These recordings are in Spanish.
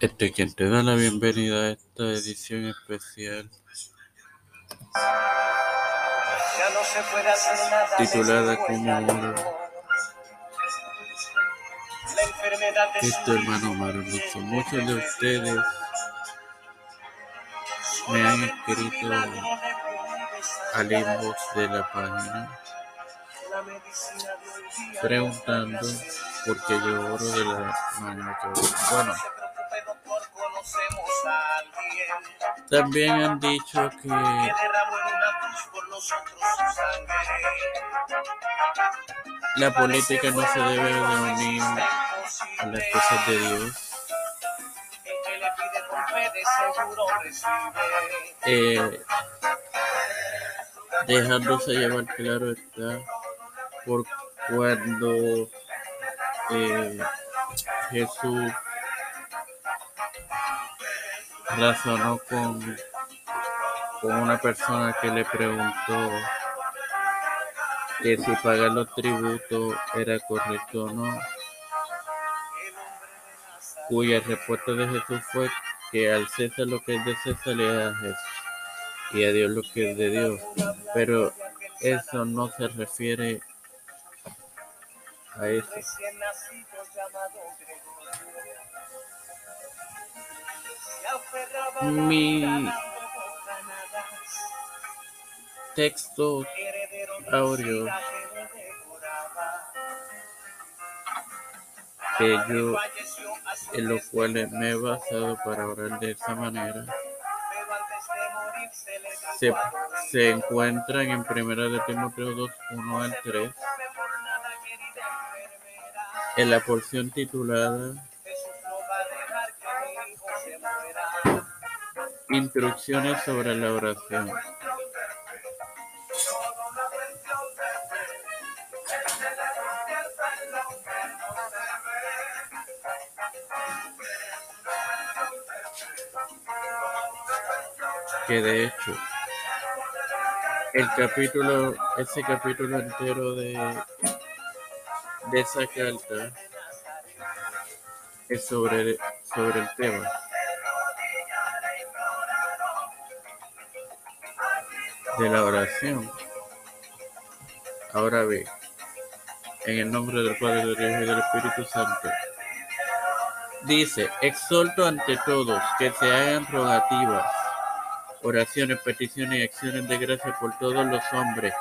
Este quien te da la bienvenida a esta edición especial titulada como oro. Esto hermano maravilloso. Muchos de ustedes me han escrito al inbox de la página preguntando por qué yo de la manera que. Bueno, también han dicho que la política no se debe de unir a las cosas de Dios. Eh, dejándose llevar, claro está, por cuando eh, Jesús razonó con, con una persona que le preguntó que si pagar los tributos era correcto o no, cuya respuesta de Jesús fue que al César lo que es de César le da a Jesús y a Dios lo que es de Dios. Pero eso no se refiere a eso. Mi texto audio que yo en lo cual me he basado para orar de esa manera se, se encuentran en primera de Timoteo 2, 1 al 3 en la porción titulada Instrucciones sobre la oración. Que de hecho, el capítulo, ese capítulo entero de, de esa carta es sobre, sobre el tema. de la oración. Ahora ve, en el nombre del Padre, del Hijo y del Espíritu Santo. Dice, exhorto ante todos que se hagan rogativas, oraciones, peticiones y acciones de gracia por todos los hombres,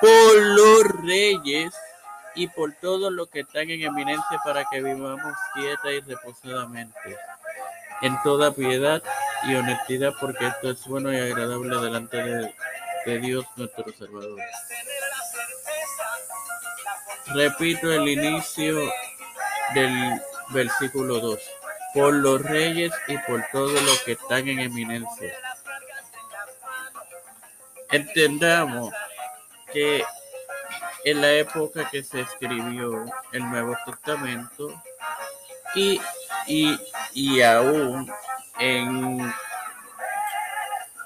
por los reyes y por todos los que están en eminencia para que vivamos quieta y reposadamente, en toda piedad y honestidad, porque esto es bueno y agradable delante de Dios nuestro Salvador. Repito el inicio del versículo 2. Por los reyes y por todos los que están en eminencia. Entendamos que en la época que se escribió el Nuevo Testamento y, y, y aún en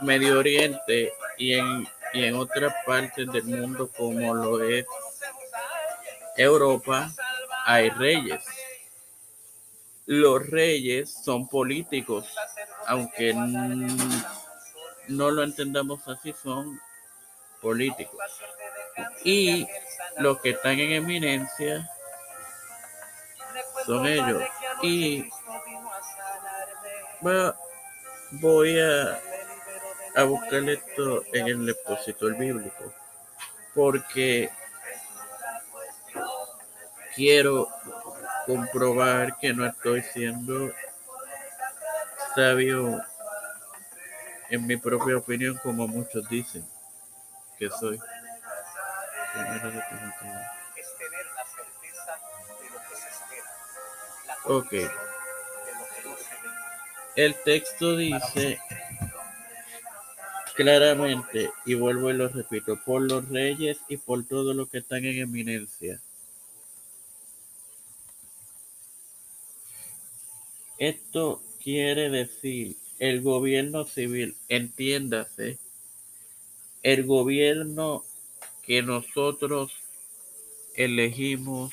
Medio Oriente y en, y en otras partes del mundo como lo es Europa, hay reyes. Los reyes son políticos, aunque no lo entendamos así, son políticos. Y los que están en eminencia son ellos. Y voy a a buscar esto en el expositor bíblico porque quiero comprobar que no estoy siendo sabio en mi propia opinión como muchos dicen que soy. Ok. El texto dice claramente, y vuelvo y lo repito, por los reyes y por todos los que están en eminencia. Esto quiere decir el gobierno civil, entiéndase, el gobierno que nosotros elegimos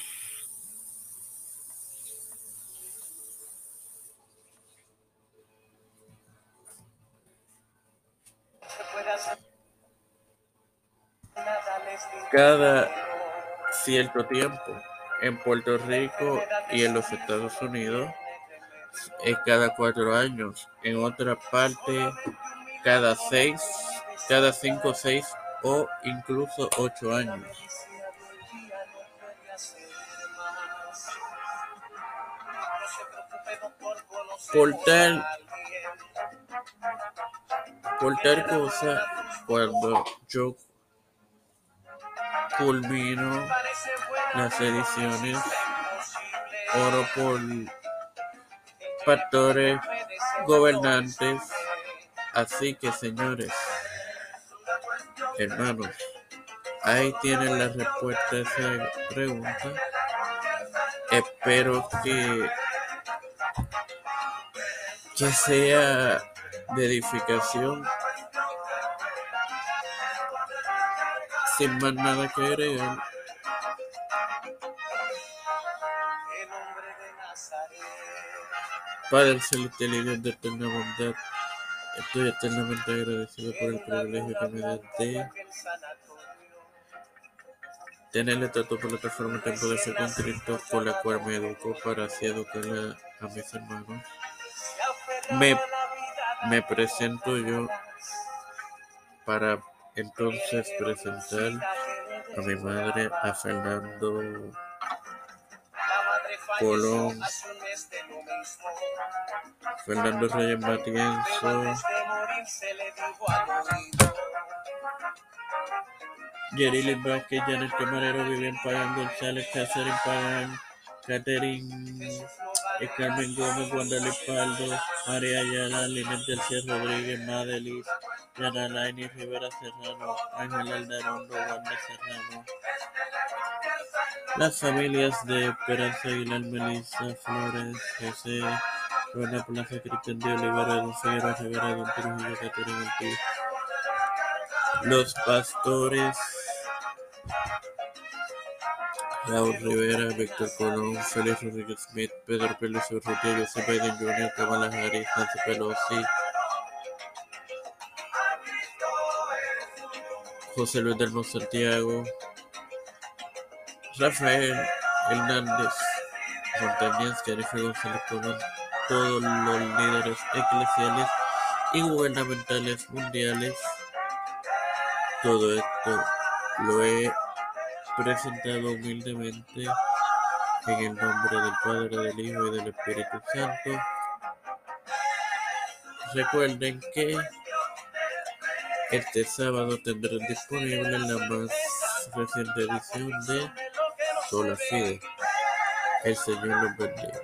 cada cierto tiempo en Puerto Rico y en los Estados Unidos es cada cuatro años. En otra parte cada seis, cada cinco, seis o incluso ocho años. Por tal, por tal cosa, cuando yo culmino las ediciones, oro por factores gobernantes. Así que, señores, hermanos, ahí tienen la respuesta a esa pregunta. Espero que, que sea de edificación. Sin más nada que agregar. Padre celestial y Dios de eterna bondad, estoy eternamente agradecido por el privilegio que me das de tener el trato por la plataforma de Ser con Cristo, por la cual me educo para así educar a mis hermanos. Me, me presento yo para entonces presentar a mi madre, a Fernando Colón, Fernando Reyes Matienzo, Yerili Vázquez, Janet Camarero, Vivian Pagán, González, Cáceres Pagán, Catherine eh, Carmen Gómez, Wanda Lipaldo, María Ayala, Linet García Rodríguez, Madelis, Yana Laini, Rivera Serrano, Ángel Aldarondo, Wanda Serrano. Las familias de Esperanza Aguilar, Melissa Flores, José, Ruena Plaza, Cristian de Olivera, Figueroa Rivera, Don Trujillo, Caterina Ortiz. Los pastores Raúl Rivera, Víctor Colón, Félix Rodríguez Smith, Pedro Pérez Urrutia, Joseph Biden Jr., Kamala Harris, Nancy Pelosi, José Luis del Santiago, Rafael Hernández Montañez, Jennifer González Colón, todos los líderes eclesiales y gubernamentales mundiales. Todo esto lo he presentado humildemente en el nombre del Padre, del Hijo y del Espíritu Santo. Recuerden que este sábado tendrán disponible la más reciente edición de Sola Fide. El Señor los bendiga.